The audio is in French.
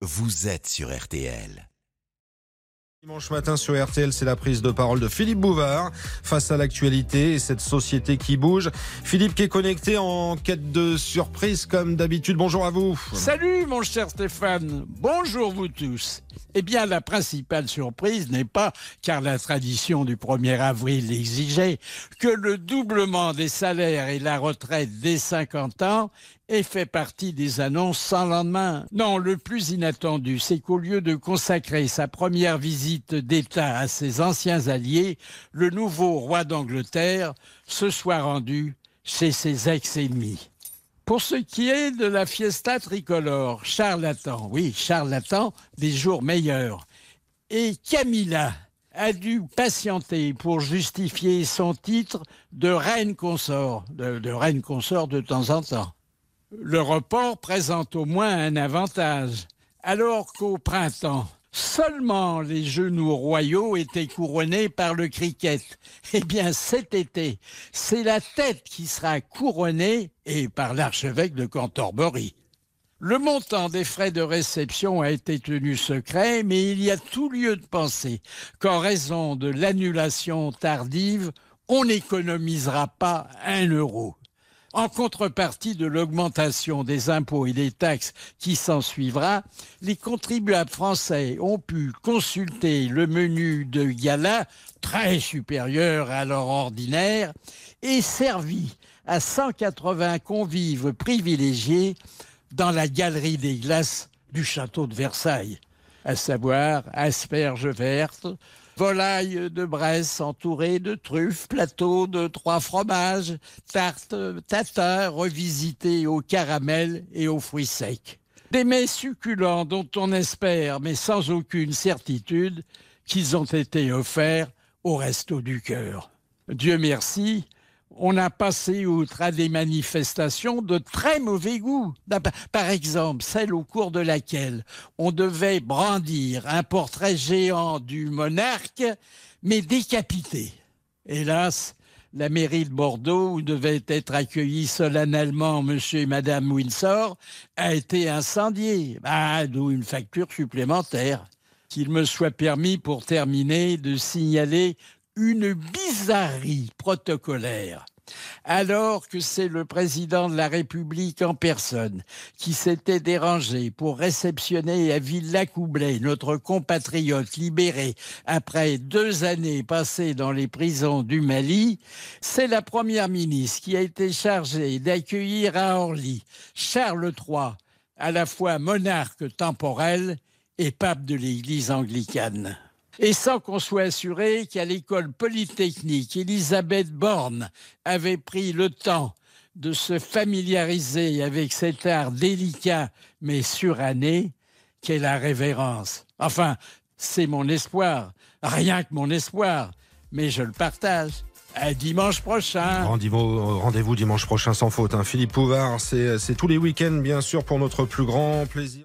vous êtes sur RTL. Dimanche matin sur RTL, c'est la prise de parole de Philippe Bouvard face à l'actualité et cette société qui bouge. Philippe qui est connecté en quête de surprise comme d'habitude. Bonjour à vous. Salut mon cher Stéphane. Bonjour vous tous. Eh bien, la principale surprise n'est pas, car la tradition du 1er avril exigeait, que le doublement des salaires et la retraite dès 50 ans ait fait partie des annonces sans lendemain. Non, le plus inattendu, c'est qu'au lieu de consacrer sa première visite d'État à ses anciens alliés, le nouveau roi d'Angleterre se soit rendu chez ses ex-ennemis. Pour ce qui est de la fiesta tricolore, charlatan, oui, charlatan, des jours meilleurs. Et Camilla a dû patienter pour justifier son titre de reine consort, de, de reine consort de temps en temps. Le report présente au moins un avantage, alors qu'au printemps, Seulement les genoux royaux étaient couronnés par le cricket. Eh bien, cet été, c'est la tête qui sera couronnée et par l'archevêque de Canterbury. Le montant des frais de réception a été tenu secret, mais il y a tout lieu de penser qu'en raison de l'annulation tardive, on n'économisera pas un euro. En contrepartie de l'augmentation des impôts et des taxes qui s'en suivra, les contribuables français ont pu consulter le menu de gala, très supérieur à leur ordinaire, et servi à 180 convives privilégiés dans la galerie des glaces du château de Versailles, à savoir asperges vertes, volaille de Bresse entourée de truffes, plateau de trois fromages, tarte tatin revisité au caramel et aux fruits secs. Des mets succulents dont on espère, mais sans aucune certitude, qu'ils ont été offerts au resto du cœur. Dieu merci, on a passé outre à des manifestations de très mauvais goût. Par exemple, celle au cours de laquelle on devait brandir un portrait géant du monarque, mais décapité. Hélas, la mairie de Bordeaux, où devaient être accueillis solennellement monsieur et madame Windsor, a été incendiée. Ah, d'où une facture supplémentaire. Qu'il me soit permis, pour terminer, de signaler une bizarrerie protocolaire. Alors que c'est le président de la République en personne qui s'était dérangé pour réceptionner à Villacoublay notre compatriote libéré après deux années passées dans les prisons du Mali, c'est la première ministre qui a été chargée d'accueillir à Orly Charles III, à la fois monarque temporel et pape de l'Église anglicane et sans qu'on soit assuré qu'à l'école polytechnique, Elisabeth Borne avait pris le temps de se familiariser avec cet art délicat mais suranné qu'est la révérence. Enfin, c'est mon espoir, rien que mon espoir, mais je le partage. À dimanche prochain. Rendez-vous rendez dimanche prochain sans faute. Hein. Philippe Pouvard, c'est tous les week-ends, bien sûr, pour notre plus grand plaisir.